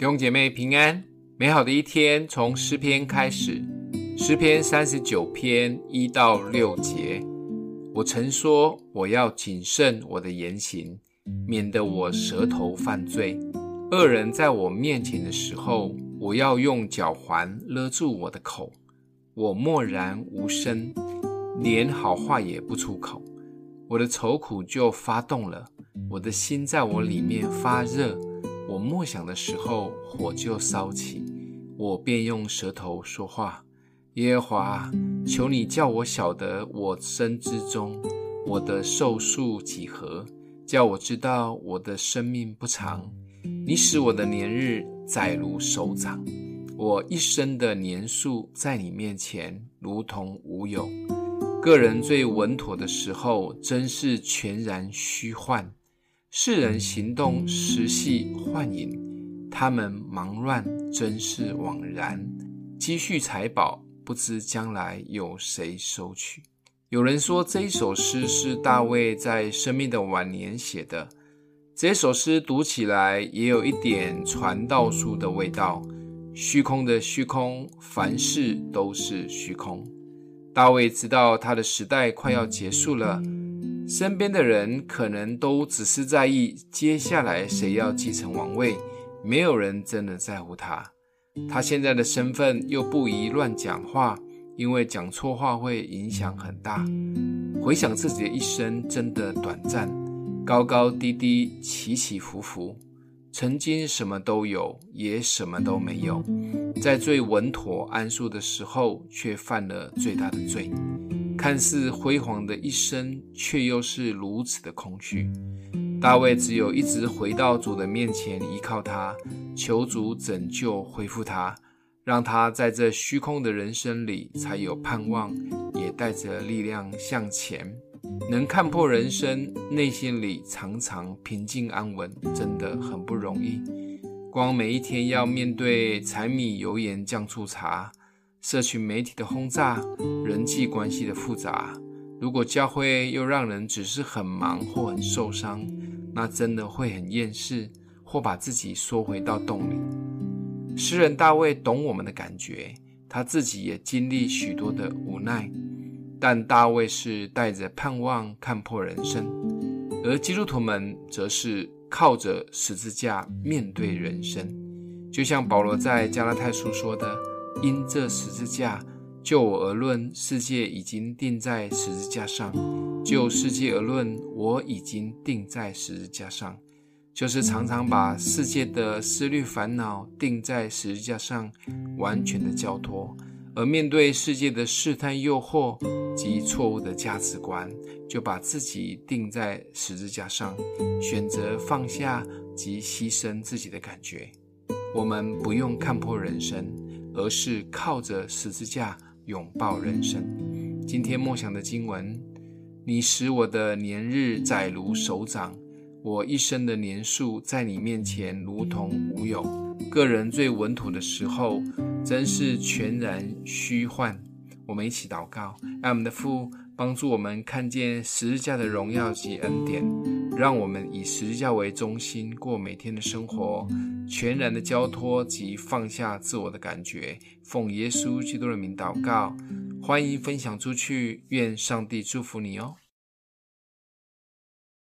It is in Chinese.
弟兄姐妹平安，美好的一天从诗篇开始。诗篇三十九篇一到六节，我曾说我要谨慎我的言行，免得我舌头犯罪。恶人在我面前的时候，我要用脚环勒住我的口。我默然无声，连好话也不出口。我的愁苦就发动了，我的心在我里面发热。我默想的时候，火就烧起，我便用舌头说话。耶和华，求你叫我晓得我生之中，我的寿数几何，叫我知道我的生命不长。你使我的年日载如手掌，我一生的年数在你面前如同无有。个人最稳妥的时候，真是全然虚幻。世人行动实系幻影，他们忙乱真是枉然。积蓄财宝，不知将来有谁收取。有人说这一首诗是大卫在生命的晚年写的。这首诗读起来也有一点传道书的味道。虚空的虚空，凡事都是虚空。大卫知道他的时代快要结束了。身边的人可能都只是在意接下来谁要继承王位，没有人真的在乎他。他现在的身份又不宜乱讲话，因为讲错话会影响很大。回想自己的一生，真的短暂，高高低低，起起伏伏，曾经什么都有，也什么都没有。在最稳妥安舒的时候，却犯了最大的罪。看似辉煌的一生，却又是如此的空虚。大卫只有一直回到主的面前，依靠他，求主拯救、恢复他，让他在这虚空的人生里才有盼望，也带着力量向前。能看破人生，内心里常常平静安稳，真的很不容易。光每一天要面对柴米油盐酱醋茶。社群媒体的轰炸，人际关系的复杂，如果教会又让人只是很忙或很受伤，那真的会很厌世，或把自己缩回到洞里。诗人大卫懂我们的感觉，他自己也经历许多的无奈，但大卫是带着盼望看破人生，而基督徒们则是靠着十字架面对人生，就像保罗在加拉太书说的。因这十字架，就我而论，世界已经钉在十字架上；就世界而论，我已经钉在十字架上。就是常常把世界的思虑烦恼钉在十字架上，完全的交托；而面对世界的试探诱惑及错误的价值观，就把自己钉在十字架上，选择放下及牺牲自己的感觉。我们不用看破人生。而是靠着十字架拥抱人生。今天默想的经文：你使我的年日载如手掌，我一生的年数在你面前如同无有。个人最稳妥的时候，真是全然虚幻。我们一起祷告，让我们的父帮助我们看见十字架的荣耀及恩典，让我们以十字架为中心过每天的生活。全然的交托及放下自我的感觉，奉耶稣基督的名祷告，欢迎分享出去，愿上帝祝福你哦。